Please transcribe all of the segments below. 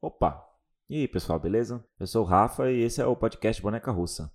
Opa! E aí, pessoal, beleza? Eu sou o Rafa e esse é o podcast Boneca Russa.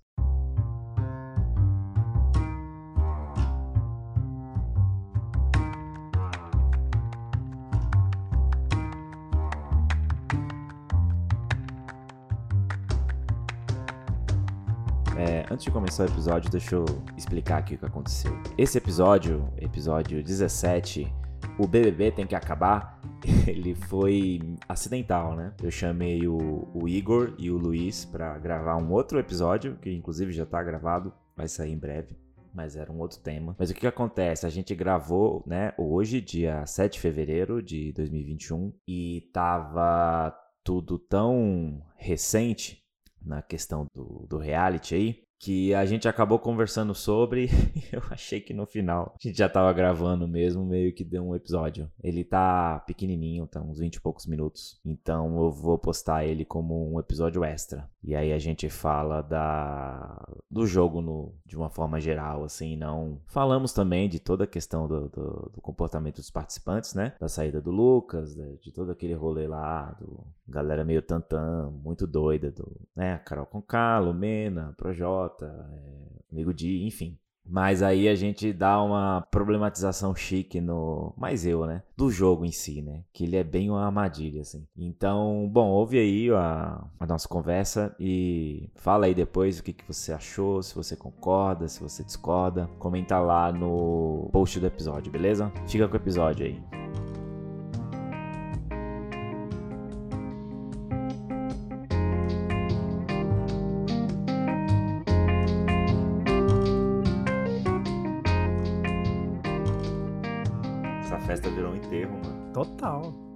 É, antes de começar o episódio, deixa eu explicar aqui o que aconteceu. Esse episódio, episódio 17, o BBB tem que acabar, ele foi acidental, né? Eu chamei o, o Igor e o Luiz para gravar um outro episódio, que inclusive já tá gravado, vai sair em breve. Mas era um outro tema. Mas o que, que acontece? A gente gravou, né, hoje, dia 7 de fevereiro de 2021, e tava tudo tão recente na questão do, do reality aí, que a gente acabou conversando sobre eu achei que no final a gente já tava gravando mesmo, meio que deu um episódio. Ele tá pequenininho, tá uns 20 e poucos minutos, então eu vou postar ele como um episódio extra. E aí a gente fala da do jogo no, de uma forma geral, assim, não... Falamos também de toda a questão do, do, do comportamento dos participantes, né? Da saída do Lucas, de, de todo aquele rolê lá, do galera meio tantã, muito doida, do, né? Carol Conká, Lumena, Projota, é, Amigo Di, enfim. Mas aí a gente dá uma problematização chique no. Mais eu, né? Do jogo em si, né? Que ele é bem uma armadilha, assim. Então, bom, ouve aí a, a nossa conversa e fala aí depois o que, que você achou, se você concorda, se você discorda. Comenta lá no post do episódio, beleza? Fica com o episódio aí.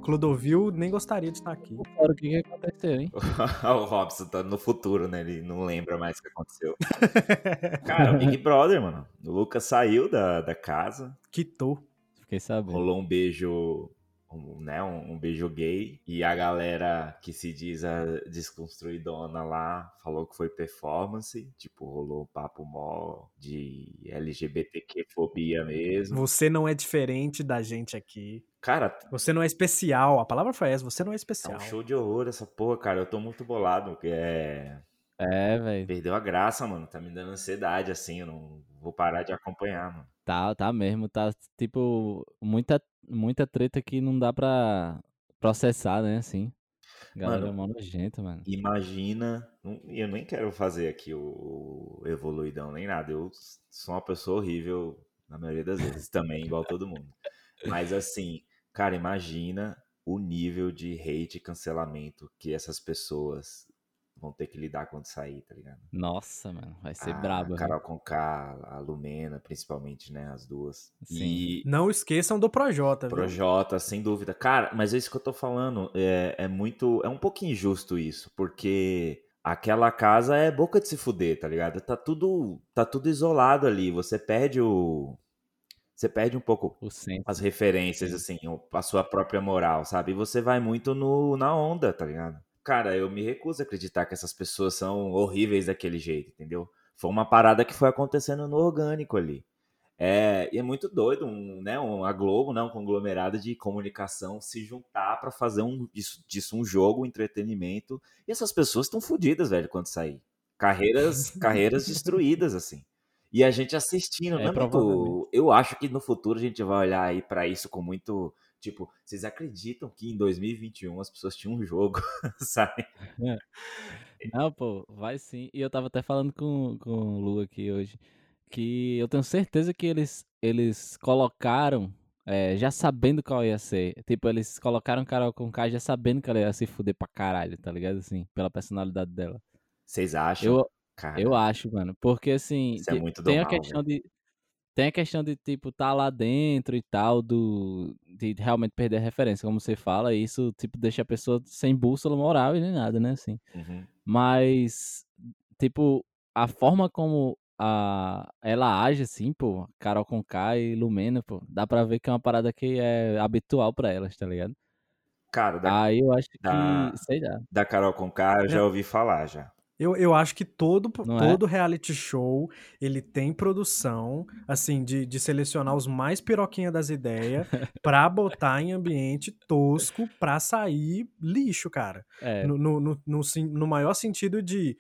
Clodovil nem gostaria de estar aqui. Fora o que, que aconteceu, hein? o Robson tá no futuro, né? Ele não lembra mais o que aconteceu. Cara, o Big Brother, mano. O Lucas saiu da, da casa, Quitou. Fiquei sabendo. rolou um beijo, um, né? Um, um beijo gay. E a galera que se diz a desconstruidona lá falou que foi performance. Tipo, rolou um papo mó de LGBTQ-fobia mesmo. Você não é diferente da gente aqui. Cara, Você não é especial. A palavra foi essa. Você não é é especial. um show de horror essa porra, cara. Eu tô muito bolado, porque é. É, velho. Perdeu a graça, mano. Tá me dando ansiedade, assim. Eu não vou parar de acompanhar, mano. Tá, tá mesmo. Tá, tipo, muita, muita treta que não dá pra processar, né? Assim. Galera Mano, é mó nojenta, mano. Imagina. e Eu nem quero fazer aqui o evoluidão nem nada. Eu sou uma pessoa horrível na maioria das vezes também, igual todo mundo. Mas assim, cara, imagina o nível de hate e cancelamento que essas pessoas vão ter que lidar quando sair, tá ligado? Nossa, mano. Vai ser a brabo. viu? Carol Conká, a Lumena, principalmente, né? As duas. Sim. E Não esqueçam do Projota, viu? Projota, sem dúvida. Cara, mas é isso que eu tô falando. É, é muito. É um pouquinho injusto isso, porque aquela casa é boca de se fuder, tá ligado? Tá tudo, tá tudo isolado ali. Você perde o. Você perde um pouco as referências, assim, a sua própria moral, sabe? E você vai muito no, na onda, tá ligado? Cara, eu me recuso a acreditar que essas pessoas são horríveis daquele jeito, entendeu? Foi uma parada que foi acontecendo no orgânico ali. É, e é muito doido, um, né, um, a Globo, né, um conglomerado de comunicação se juntar pra fazer um, disso, disso um jogo, um entretenimento. E essas pessoas estão fodidas, velho, quando sair. Carreiras, carreiras destruídas, assim. E a gente assistindo, É, é provavelmente. Eu acho que no futuro a gente vai olhar aí pra isso com muito. Tipo, vocês acreditam que em 2021 as pessoas tinham um jogo, sabe? Não, pô, vai sim. E eu tava até falando com, com o Lu aqui hoje, que eu tenho certeza que eles, eles colocaram, é, já sabendo qual ia ser. Tipo, eles colocaram Carol com K já sabendo que ela ia se fuder pra caralho, tá ligado? Assim, pela personalidade dela. Vocês acham? Eu, Cara, eu acho, mano. Porque assim, Isso é tem a questão de. Tem a questão de, tipo, tá lá dentro e tal, do. De realmente perder a referência, como você fala, e isso, tipo, deixa a pessoa sem bússola moral e nem nada, né? Assim. Uhum. Mas, tipo, a forma como a, ela age, assim, pô, Carol Conká e Lumena, pô, dá pra ver que é uma parada que é habitual pra elas, tá ligado? Cara, da, Aí eu acho da- que, sei lá. da Carol Conká eu já É. ouvi falar já. Eu, eu acho que todo, Não é? todo reality show, ele tem produção, assim, de, de selecionar os mais piroquinha das ideias pra botar em ambiente tosco pra sair lixo, cara. É, No, no, no, no, no maior sentido de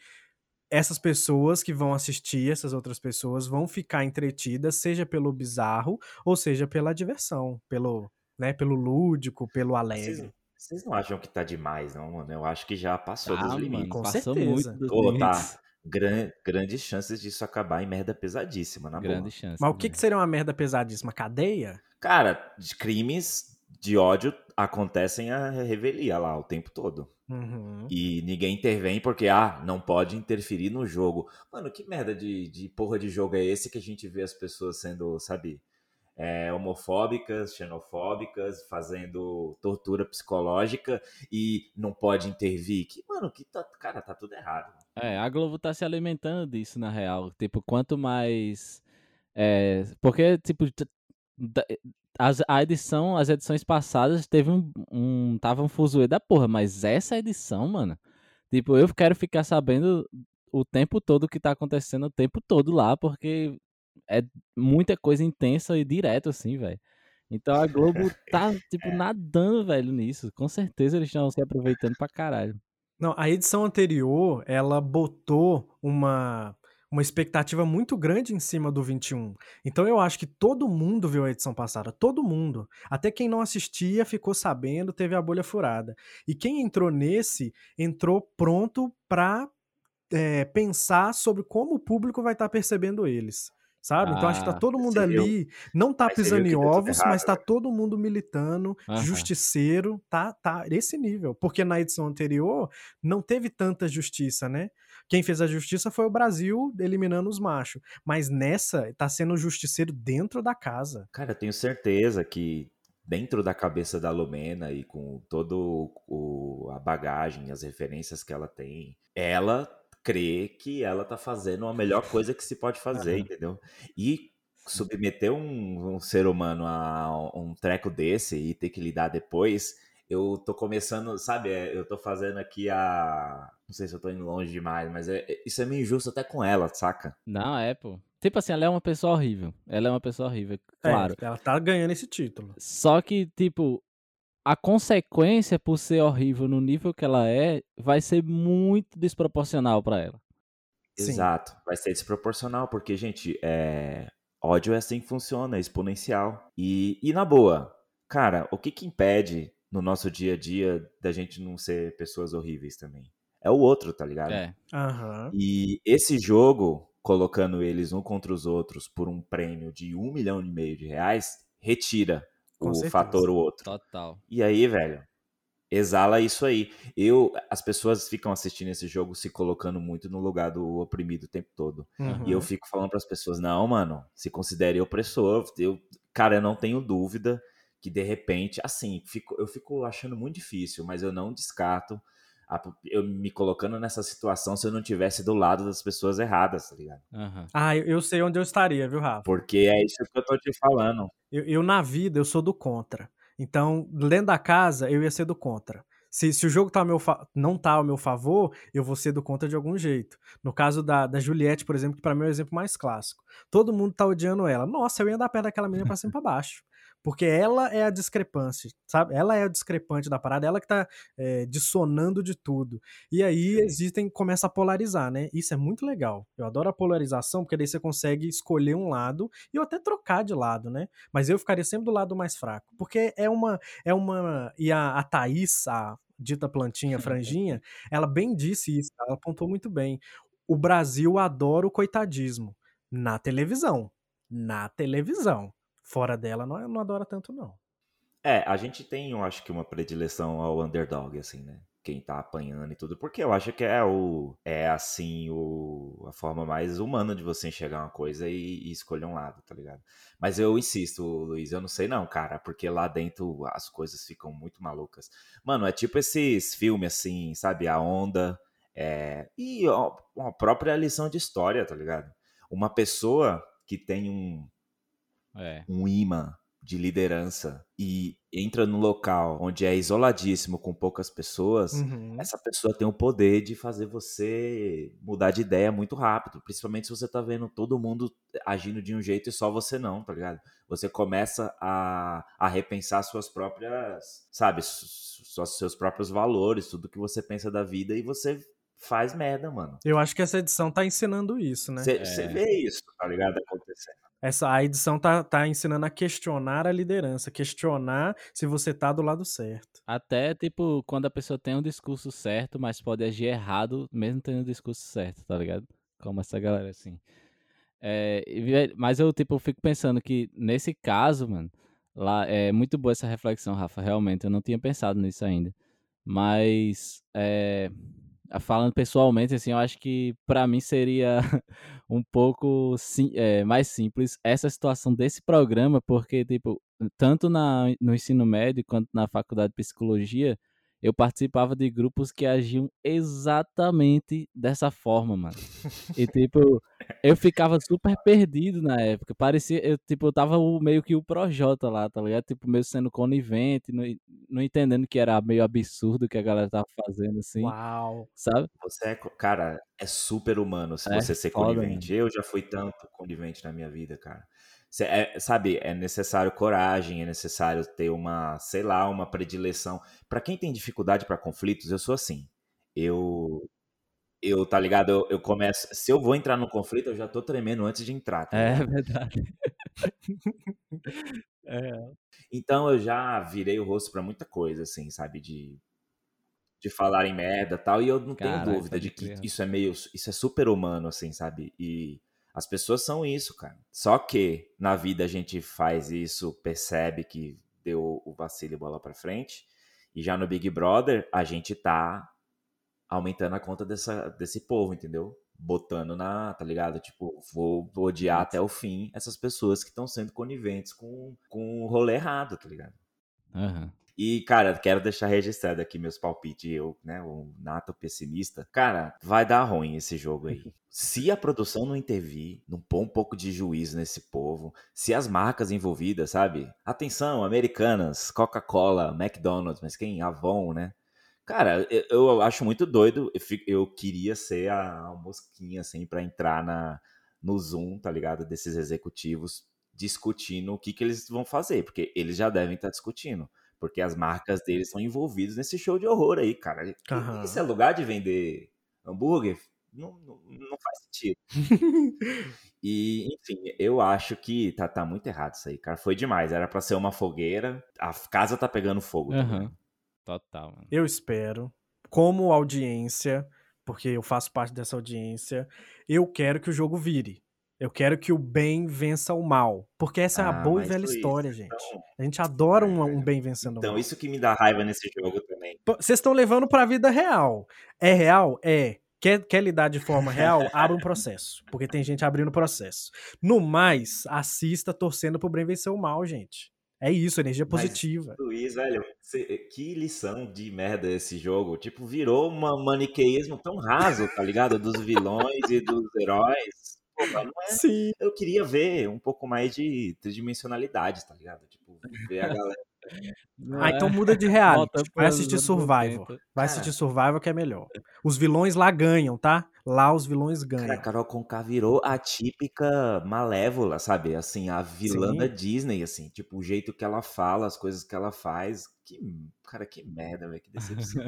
essas pessoas que vão assistir, essas outras pessoas vão ficar entretidas, seja pelo bizarro ou seja pela diversão, pelo, né, pelo lúdico, pelo alegre. Vocês não acham que tá demais, não, mano? Eu acho que já passou tá, dos mano, limites. Com passou certeza. muito dos Ô, tá. limites. Gran- grandes chances disso acabar em merda pesadíssima, na boa. Grande chance. Mas o que, né? que seria uma merda pesadíssima? Cadeia? Cara, de crimes de ódio acontecem a revelia lá o tempo todo. Uhum. E ninguém intervém porque, ah, não pode interferir no jogo. Mano, que merda de, de porra de jogo é esse que a gente vê as pessoas sendo, sabe, é, homofóbicas, xenofóbicas, fazendo tortura psicológica e não pode intervir? Que, mano, que tá, cara, tá tudo errado. É, a Globo tá se alimentando disso, na real. Tipo, quanto mais. É, porque, tipo, as, a edição, as edições passadas teve um. um tava um fuzuê da porra, mas essa edição, mano. Tipo, eu quero ficar sabendo o tempo todo o que tá acontecendo o tempo todo lá, porque é muita coisa intensa e direto, assim, velho. Então a Globo tá, tipo, nadando, velho, nisso. Com certeza eles estão se aproveitando pra caralho. Não, a edição anterior, ela botou uma, uma expectativa muito grande em cima do 21. Então eu acho que todo mundo viu a edição passada, todo mundo. Até quem não assistia ficou sabendo, teve a bolha furada. E quem entrou nesse, entrou pronto pra é, pensar sobre como o público vai estar percebendo eles. Sabe? Então acho que tá Ah, todo mundo você viu- ali, não tá pisando em tudo ovos, errado, mas tá né? todo mundo militando, Aham. justiceiro, tá, tá esse nível. Porque na edição anterior não teve tanta justiça, né? Quem fez a justiça foi o Brasil eliminando os machos. Mas nessa, tá sendo justiceiro dentro da casa. Cara, eu tenho certeza que dentro da cabeça da Lumena e com todo o, a bagagem, as referências que ela tem, ela crê que ela tá fazendo a melhor coisa que se pode fazer, Aham. entendeu? E submeter um, um ser humano a um treco desse e ter que lidar depois, eu tô começando, sabe, é, eu tô fazendo aqui a. Não sei se eu tô indo longe demais, mas é- é- isso é meio injusto até com ela, saca? Não, é, pô. Tipo assim, ela é uma pessoa horrível. Ela é uma pessoa horrível, claro. É, ela tá ganhando esse título. Só que, tipo, a consequência por ser horrível no nível que ela é vai ser muito desproporcional pra ela. Sim. Exato. Vai ser desproporcional, porque, gente, é... ódio é assim que funciona, é exponencial. E, e na boa, cara, o que que impede no nosso dia a dia da gente não ser pessoas horríveis também? É o outro, tá ligado? É. Aham. E esse jogo, colocando eles um contra os outros por um prêmio de um milhão e meio de reais, retira Com o certeza. fator o outro. Total. E aí, velho, exala isso aí. Eu, as pessoas ficam assistindo esse jogo se colocando muito no lugar do oprimido o tempo todo. Uhum. E eu fico falando pras pessoas, não, mano, se considere opressor. Eu, cara, eu não tenho dúvida que de repente, assim, fico, eu fico achando muito difícil, mas eu não descarto eu me colocando nessa situação se eu não tivesse do lado das pessoas erradas, tá ligado? Aham. Ah, eu, eu sei onde eu estaria, viu, Rafa? Porque é isso que eu tô te falando. Eu, eu, na vida, eu sou do contra. Então, dentro da casa, eu ia ser do contra. Se, se o jogo tá ao meu fa- não tá ao meu favor, eu vou ser do contra de algum jeito. No caso da, da Juliette, por exemplo, que pra mim é o exemplo mais clássico. Todo mundo tá odiando ela. Nossa, eu ia dar perto daquela menina pra cima e pra baixo. Porque ela é a discrepância, sabe? Ela é a discrepante da parada, ela que tá é, dissonando de tudo. E aí existem, começa a polarizar, né? Isso é muito legal. Eu adoro a polarização, porque daí você consegue escolher um lado e ou até trocar de lado, né? Mas eu ficaria sempre do lado mais fraco. Porque é uma. É uma. E a, a Thaís, a dita plantinha franjinha, ela bem disse isso, ela apontou muito bem. O Brasil adora o coitadismo. Na televisão. Na televisão. Fora dela, não, não adora tanto, não. É, a gente tem, eu acho que uma predileção ao underdog, assim, né? Quem tá apanhando e tudo, porque eu acho que é o é assim o a forma mais humana de você enxergar uma coisa e, e escolher um lado, tá ligado? Mas eu insisto, Luiz, eu não sei não, cara, porque lá dentro as coisas ficam muito malucas. Mano, é tipo esses filmes assim, sabe, a onda, é, e ó, a própria lição de história, tá ligado? Uma pessoa que tem um É. um imã de liderança e entra num local onde é isoladíssimo com poucas pessoas, Uhum. essa pessoa tem o poder de fazer você mudar de ideia muito rápido, principalmente se você tá vendo todo mundo agindo de um jeito e só você não, tá ligado? Você começa a, a repensar suas próprias, sabe, seus próprios valores, tudo que você pensa da vida e você faz merda, mano. Eu acho que essa edição tá ensinando isso, né? Você você É. vê isso, tá ligado? Acontecendo. Essa a edição tá, tá ensinando a questionar a liderança, questionar se você tá do lado certo. Até, tipo, quando a pessoa tem um discurso certo, mas pode agir errado, mesmo tendo o discurso certo, tá ligado? Como essa galera, assim. É, mas eu, tipo, fico pensando que, nesse caso, mano, lá é muito boa essa reflexão, Rafa, realmente. Eu não tinha pensado nisso ainda. Mas, é, falando pessoalmente, assim, eu acho que pra mim seria um pouco sim- é, mais simples essa situação desse programa, porque, tipo, tanto na, no ensino médio quanto na faculdade de psicologia, eu participava de grupos que agiam exatamente dessa forma, mano. E, tipo, eu ficava super perdido na época. Parecia, eu, tipo, eu tava o- meio que o Projota lá, tá ligado? Tipo, meio sendo conivente, não, não entendendo que era meio absurdo o que a galera tava fazendo, assim, Uau. sabe? Você é, cara, é super humano se É você ser foda, conivente. Eu já fui tanto conivente na minha vida, cara. É- sabe, é necessário coragem, é necessário ter uma, sei lá, uma predileção. Pra quem tem dificuldade pra conflitos, eu sou assim. Eu, eu, tá ligado? Eu, eu começo. Se eu vou entrar no conflito, eu já tô tremendo antes de entrar, tá É verdade. É. Então eu já virei o rosto pra muita coisa, assim, sabe? De, de falar em merda e tal. E eu não tenho dúvida pode de que crer. isso é meio. Isso é super humano, assim, sabe? E as pessoas são isso, cara. Só que na vida a gente faz isso, percebe que deu o vacilo e bola pra frente. E já no Big Brother, a gente tá aumentando a conta dessa, desse povo, entendeu? Botando na, tá ligado? Tipo, vou odiar até o fim essas pessoas que estão sendo coniventes com, com o rolê errado, tá ligado? Aham. E, cara, quero deixar registrado aqui meus palpites. Eu, né, o nato pessimista. Cara, vai dar ruim esse jogo aí. Se a produção não intervir, não pôr um pouco de juízo nesse povo, se as marcas envolvidas, sabe? Atenção, Americanas, Coca-Cola, McDonald's, mas quem? Avon, né? Cara, eu, eu acho muito doido. Eu, eu queria ser a, a mosquinha, assim, pra entrar na, no Zoom, tá ligado? Desses executivos discutindo o que, que eles vão fazer, porque eles já devem estar discutindo. Porque as marcas deles estão envolvidas nesse show de horror aí, cara. E- Aham. Isso é lugar de vender hambúrguer? Não, não, não faz sentido. E, enfim, eu acho que tá, tá muito errado isso aí, cara. Foi demais. Era pra ser uma fogueira. A casa tá pegando fogo. ligado? Total, mano. Eu espero, como audiência, porque eu faço parte dessa audiência, eu quero que o jogo vire. Eu quero que o bem vença o mal. Porque essa é a Ah, boa e mas velha Luiz, história, gente. então- A gente adora um, É. um bem vencendo o Então, mal. isso que me dá raiva nesse jogo também. Vocês estão levando pra vida real. É real? É. Quer, quer lidar de forma real? Abra um processo. Porque tem gente abrindo processo. No mais, assista torcendo pro bem vencer o mal, gente. É isso, energia Mas- positiva. Luiz, velho, cê- que lição de merda esse jogo. Tipo, virou um maniqueísmo tão raso, tá ligado? Dos vilões e dos heróis. É Sim. eu queria ver um pouco mais de tridimensionalidade, tá ligado? Tipo, ver a galera. Ah, é? então muda de reality. Volta Vai assistir Survivor. 80. Vai assistir Survivor que é melhor. Os vilões lá ganham, tá? Lá os vilões Cara, a ganham. Carol Conká virou a típica malévola, sabe? Assim, a vilã Sim. da Disney, assim. Tipo, o jeito que ela fala, as coisas que ela faz. Que, cara, que merda, velho. Que decepção.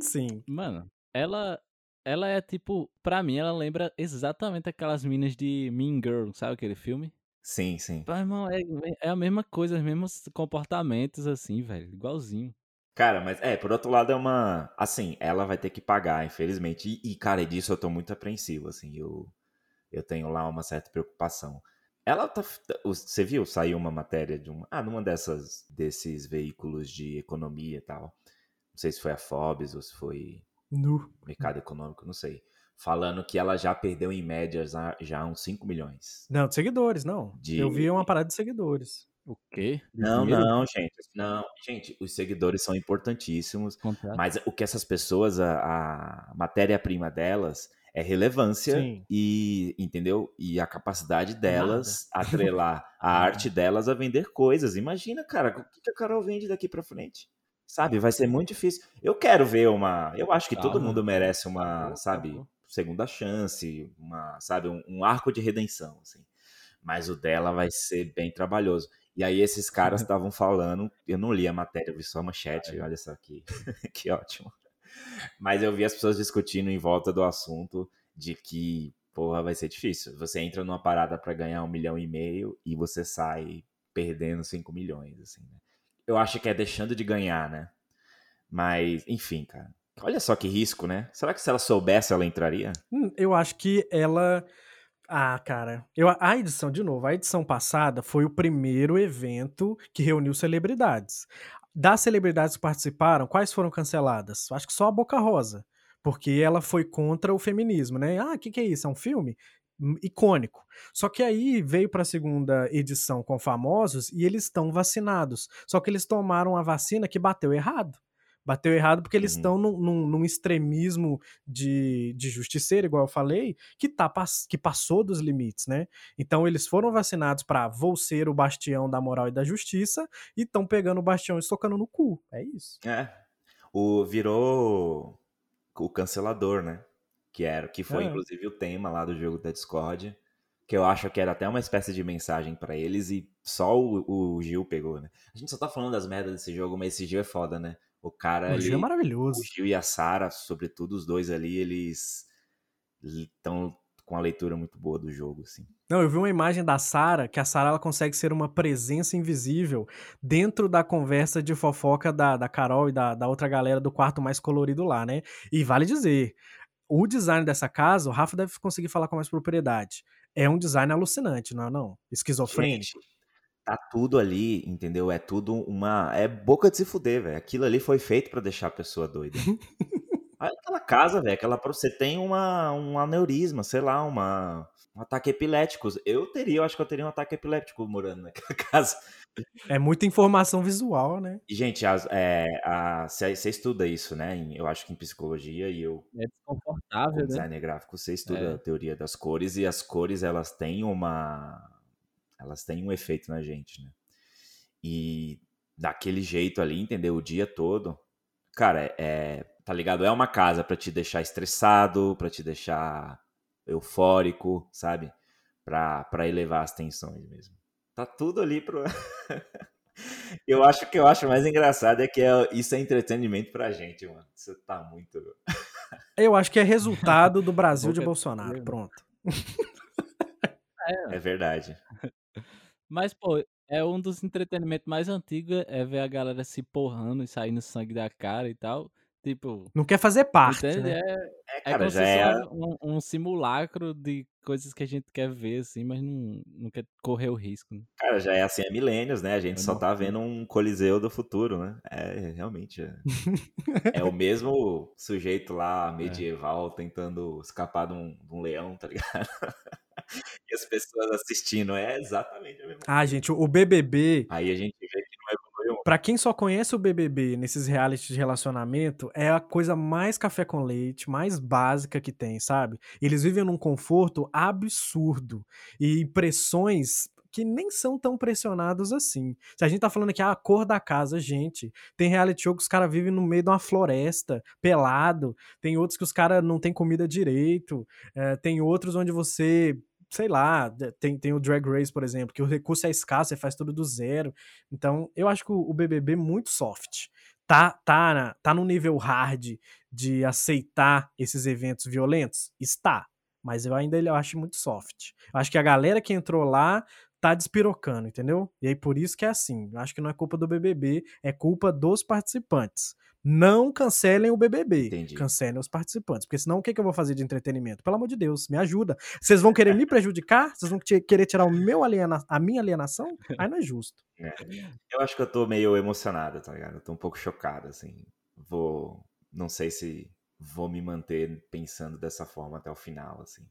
Sim. Mano, ela ela é tipo, pra mim ela lembra exatamente aquelas minas de Mean Girl, sabe aquele filme? sim, sim. Pô, irmão, é, é a mesma coisa, os mesmos comportamentos assim, velho, igualzinho. Cara, mas é, por outro lado é uma. Assim, ela vai ter que pagar, infelizmente. E, e, cara, disso eu tô muito apreensivo, assim. Eu, eu tenho lá uma certa preocupação. Ela tá. Você viu? Saiu uma matéria de uma. Ah, numa dessas. desses veículos de economia e tal. Não sei se foi a Forbes ou se foi Nu. Mercado Econômico, não sei. Falando que ela já perdeu em média já, uns 5 milhões. Não, de seguidores, não. De- Eu vi uma parada de seguidores. O quê? Não, dinheiro? não, gente. Não, gente, os seguidores são importantíssimos. Contrato? Mas o que essas pessoas, a, a matéria-prima delas é relevância Sim. e, entendeu? E a capacidade delas Nada. atrelar a arte delas a vender coisas. Imagina, cara, o que a Carol vende daqui para frente? Sabe, vai ser muito difícil. Eu quero ver uma. Eu acho que todo mundo merece uma, sabe, segunda chance, uma, sabe, um, um arco de redenção, assim. Mas o dela vai ser bem trabalhoso. E aí esses caras estavam falando, eu não li a matéria, eu vi só a manchete, olha só que, que ótimo. Mas eu vi as pessoas discutindo em volta do assunto de que, porra, vai ser difícil. Você entra numa parada para ganhar um milhão e meio e você sai perdendo cinco milhões, assim, né? Eu acho que é deixando de ganhar, né? Mas, enfim, cara. Olha só que risco, né? Será que se ela soubesse, ela entraria? Hum, eu acho que ela ah, cara, eu, a edição, de novo, a edição passada foi o primeiro evento que reuniu celebridades. Das celebridades que participaram, quais foram canceladas? Acho que só a Boca Rosa, porque ela foi contra o feminismo, né? Ah, o que, que é isso? É um filme? Hum, icônico. Só que aí veio para a segunda edição com famosos e eles estão vacinados. Só que eles tomaram a vacina que bateu errado bateu errado porque eles estão uhum. num, num, extremismo de, de justiceiro, igual eu falei, que, tá, que passou dos limites, né? Então eles foram vacinados para vou ser o bastião da moral e da justiça e estão pegando o bastião e socando no cu. É isso. É. O virou o cancelador, né? Que era, que foi é. inclusive o tema lá do jogo da Discord, que eu acho que era até uma espécie de mensagem para eles e só o, o Gil pegou, né? A gente só tá falando das merdas desse jogo, mas esse Gil é foda, né? O cara. O Gil é maravilhoso. O Gil e a Sara, sobretudo os dois ali, eles estão com a leitura muito boa do jogo, assim. Não, eu vi uma imagem da Sara, que a Sara ela consegue ser uma presença invisível dentro da conversa de fofoca da, da Carol e da, da outra galera do quarto mais colorido lá, né? E vale dizer, o design dessa casa, o Rafa deve conseguir falar com mais propriedade. É um design alucinante, não é não? Esquizofrênico. Gente, Tá tudo ali, entendeu? É tudo uma. É boca de se fuder, velho. Aquilo ali foi feito para deixar a pessoa doida. Aquela casa, velho, aquela você tem uma, um aneurisma, sei lá, uma, um ataque epilético. Eu teria, eu acho que eu teria um ataque epiléptico morando naquela casa. É muita informação visual, né? E, gente, é, você estuda isso, né? Eu acho que em psicologia e eu. É desconfortável, né? designer gráfico, você estuda é. a teoria das cores e as cores elas têm uma elas têm um efeito na gente, né? E daquele jeito ali, entendeu? O dia todo. Cara, é, tá ligado? É uma casa para te deixar estressado, para te deixar eufórico, sabe? Pra elevar as tensões mesmo. Tá tudo ali pro. eu acho que eu acho mais engraçado é que é, isso é entretenimento pra gente, mano. Você tá muito. eu acho que é resultado do Brasil de Bolsonaro. Pronto. É, é verdade. Mas, pô, é um dos entretenimentos mais antigos é ver a galera se porrando e saindo sangue da cara e tal. Tipo. Não quer fazer parte. Né? É, é, é, cara, já é um, um, simulacro de coisas que a gente quer ver, assim, mas não, não quer correr o risco. Né? Cara, já é assim há milênios, né? A gente é só tá vendo um coliseu do futuro, né? É, realmente. É, é o mesmo sujeito lá é. medieval tentando escapar de um, de um leão, tá ligado? e as pessoas assistindo. É exatamente a mesma Ah, gente, o BBB. Aí a gente vê não. Pra quem só conhece o BBB nesses realities de relacionamento, é a coisa mais café com leite, mais básica que tem, sabe? Eles vivem num conforto absurdo e pressões que nem são tão pressionados assim. Se a gente tá falando aqui, ah, a cor da casa, gente, tem reality show que os caras vivem no meio de uma floresta, pelado, tem outros que os caras não tem comida direito, é, tem outros onde você sei lá, tem, tem o Drag Race, por exemplo, que o recurso é escasso, você faz tudo do zero. Então, eu acho que o, BBB é muito soft. Tá, tá, tá no nível hard de aceitar esses eventos violentos? Está. Mas eu ainda eu acho muito soft. Eu acho que a galera que entrou lá tá despirocando, entendeu? E aí por isso que é assim. Eu acho que não é culpa do BBB, é culpa dos participantes. Não cancelem o BBB. Entendi. Cancelem os participantes. Porque senão o que, que eu vou fazer de entretenimento? Pelo amor de Deus, me ajuda. Vocês vão querer me prejudicar? Vocês vão querer tirar o meu aliena... a minha alienação? Aí não é justo. É. Eu acho que eu tô meio emocionado, tá ligado? Eu tô um pouco chocado, assim. Vou. Não sei se vou me manter pensando dessa forma até o final, assim.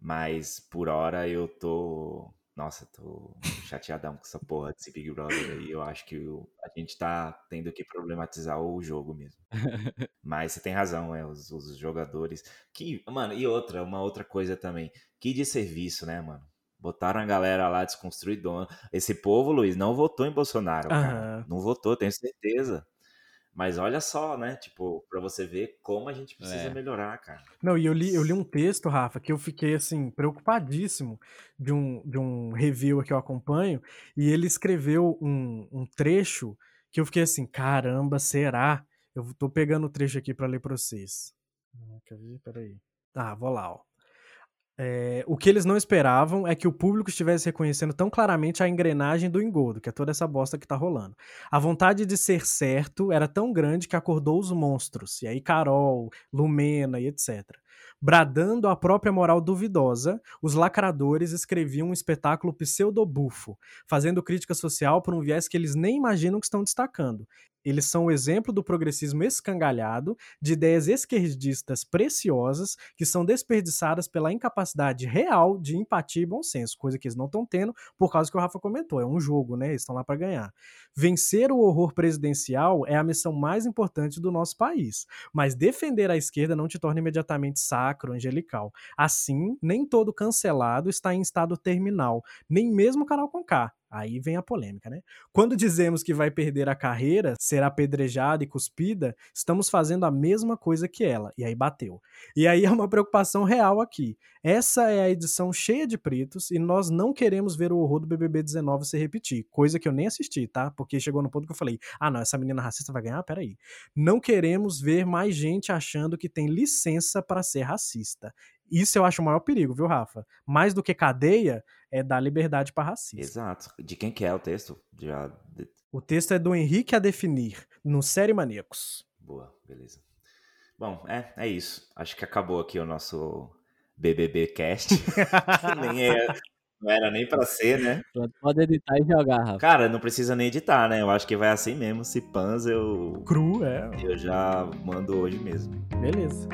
Mas por hora eu tô Nossa, tô chateadão com essa porra desse Big Brother aí. Eu acho que o- a gente tá tendo que problematizar o jogo mesmo. Mas você tem razão, é, os, os jogadores. Que, mano, e outra, uma outra coisa também. Que de serviço, né, mano? Botaram a galera lá desconstruidona. Esse povo, Luiz, não votou em Bolsonaro, cara. Aham. Não votou, tenho certeza. Mas olha só, né? Tipo, pra você ver como a gente precisa É. melhorar, cara. Não, e eu li, eu li um texto, Rafa, que eu fiquei assim, preocupadíssimo de um, de um review que eu acompanho, e ele escreveu um, um trecho que eu fiquei assim, caramba, será? Eu tô pegando o trecho aqui pra ler pra vocês. Ah, Quer ver? Peraí. Ah, vou lá, ó. É, o que eles não esperavam é que o público estivesse reconhecendo tão claramente a engrenagem do engodo, que é toda essa bosta que tá rolando. A vontade de ser certo era tão grande que acordou os monstros, e aí Carol, Lumena e etc. Bradando a própria moral duvidosa, os lacradores escreviam um espetáculo pseudobufo, fazendo crítica social por um viés que eles nem imaginam que estão destacando. Eles são o exemplo do progressismo escangalhado, de ideias esquerdistas preciosas que são desperdiçadas pela incapacidade real de empatia e bom senso, coisa que eles não estão tendo por causa que o Rafa comentou, é um jogo, né? Eles estão lá para ganhar. Vencer o horror presidencial é a missão mais importante do nosso país, mas defender a esquerda não te torna imediatamente sacro, angelical. Assim, nem todo cancelado está em estado terminal, nem mesmo o canal com K. Aí vem a polêmica, né? Quando dizemos que vai perder a carreira, ser apedrejada e cuspida, estamos fazendo a mesma coisa que ela. E aí bateu. E aí é uma preocupação real aqui. Essa é a edição cheia de pretos e nós não queremos ver o horror do BBB 19 se repetir. Coisa que eu nem assisti, tá? Porque chegou no ponto que eu falei: ah, não, essa menina racista vai ganhar? Peraí. Não queremos ver mais gente achando que tem licença para ser racista. Isso eu acho o maior perigo, viu, Rafa? Mais do que cadeia, é dar liberdade para racista. Exato. De quem que é o texto? Já... O texto é do Henrique a definir, no Série Maníacos. Boa, beleza. Bom, é, é isso. Acho que acabou aqui o nosso BBB Cast. nem é, não era nem pra ser, né? Pode editar e jogar, Rafa. Cara, não precisa nem editar, né? Eu acho que vai assim mesmo. Se pans, eu, Cru, é. eu já mando hoje mesmo. Beleza.